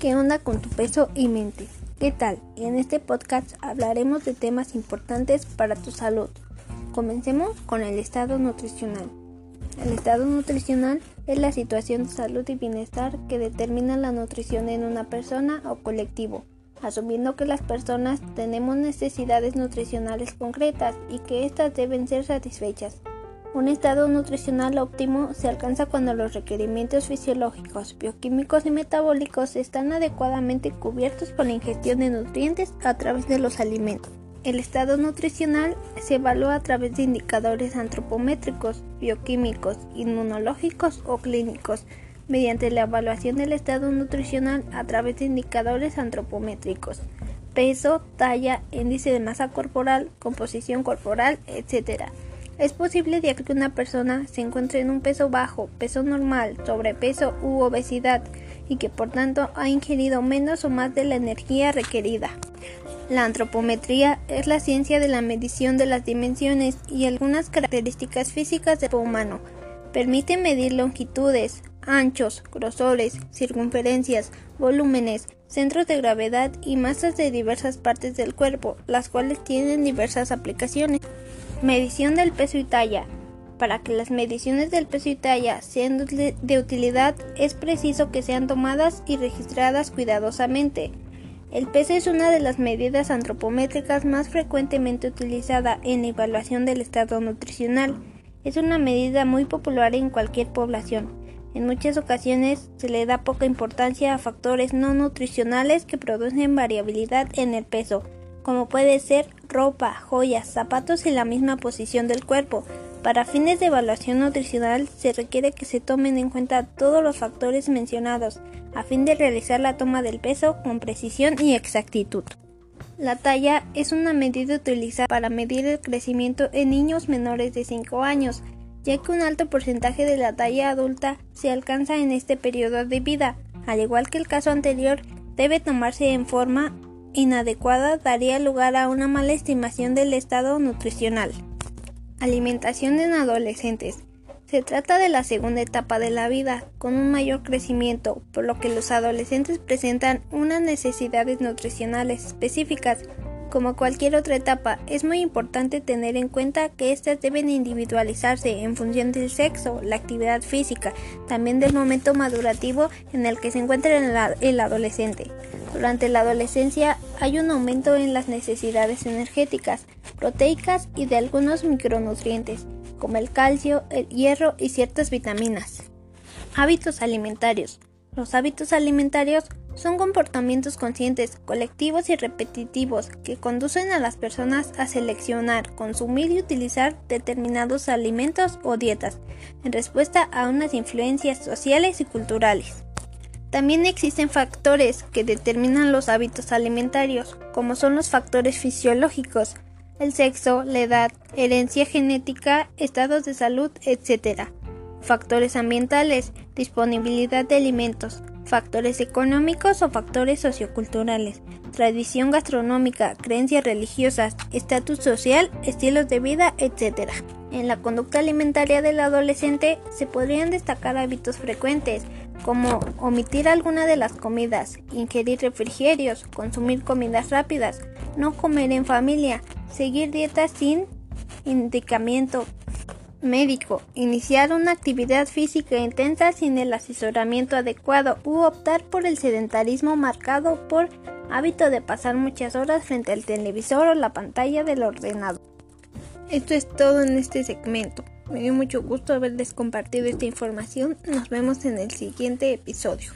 ¿Qué onda con tu peso y mente? ¿Qué tal? En este podcast hablaremos de temas importantes para tu salud. Comencemos con el estado nutricional. El estado nutricional es la situación de salud y bienestar que determina la nutrición en una persona o colectivo, asumiendo que las personas tenemos necesidades nutricionales concretas y que éstas deben ser satisfechas. Un estado nutricional óptimo se alcanza cuando los requerimientos fisiológicos, bioquímicos y metabólicos están adecuadamente cubiertos por la ingestión de nutrientes a través de los alimentos. El estado nutricional se evalúa a través de indicadores antropométricos, bioquímicos, inmunológicos o clínicos, mediante la evaluación del estado nutricional a través de indicadores antropométricos, peso, talla, índice de masa corporal, composición corporal, etc. Es posible que una persona se encuentre en un peso bajo, peso normal, sobrepeso u obesidad y que por tanto ha ingerido menos o más de la energía requerida. La antropometría es la ciencia de la medición de las dimensiones y algunas características físicas del cuerpo humano. Permite medir longitudes, anchos, grosores, circunferencias, volúmenes, centros de gravedad y masas de diversas partes del cuerpo, las cuales tienen diversas aplicaciones. Medición del peso y talla. Para que las mediciones del peso y talla sean de utilidad es preciso que sean tomadas y registradas cuidadosamente. El peso es una de las medidas antropométricas más frecuentemente utilizada en la evaluación del estado nutricional. Es una medida muy popular en cualquier población. En muchas ocasiones se le da poca importancia a factores no nutricionales que producen variabilidad en el peso como puede ser ropa, joyas, zapatos y la misma posición del cuerpo. Para fines de evaluación nutricional se requiere que se tomen en cuenta todos los factores mencionados a fin de realizar la toma del peso con precisión y exactitud. La talla es una medida utilizada para medir el crecimiento en niños menores de 5 años, ya que un alto porcentaje de la talla adulta se alcanza en este periodo de vida. Al igual que el caso anterior, debe tomarse en forma inadecuada daría lugar a una mala estimación del estado nutricional. Alimentación en adolescentes. Se trata de la segunda etapa de la vida, con un mayor crecimiento, por lo que los adolescentes presentan unas necesidades nutricionales específicas. Como cualquier otra etapa, es muy importante tener en cuenta que éstas deben individualizarse en función del sexo, la actividad física, también del momento madurativo en el que se encuentra el adolescente. Durante la adolescencia hay un aumento en las necesidades energéticas, proteicas y de algunos micronutrientes, como el calcio, el hierro y ciertas vitaminas. Hábitos alimentarios. Los hábitos alimentarios son comportamientos conscientes, colectivos y repetitivos que conducen a las personas a seleccionar, consumir y utilizar determinados alimentos o dietas en respuesta a unas influencias sociales y culturales. También existen factores que determinan los hábitos alimentarios, como son los factores fisiológicos, el sexo, la edad, herencia genética, estados de salud, etc. Factores ambientales, disponibilidad de alimentos, factores económicos o factores socioculturales, tradición gastronómica, creencias religiosas, estatus social, estilos de vida, etc. En la conducta alimentaria del adolescente se podrían destacar hábitos frecuentes, como omitir alguna de las comidas, ingerir refrigerios, consumir comidas rápidas, no comer en familia, seguir dietas sin indicamiento médico, iniciar una actividad física intensa sin el asesoramiento adecuado u optar por el sedentarismo marcado por hábito de pasar muchas horas frente al televisor o la pantalla del ordenador. Esto es todo en este segmento. Me dio mucho gusto haberles compartido esta información. Nos vemos en el siguiente episodio.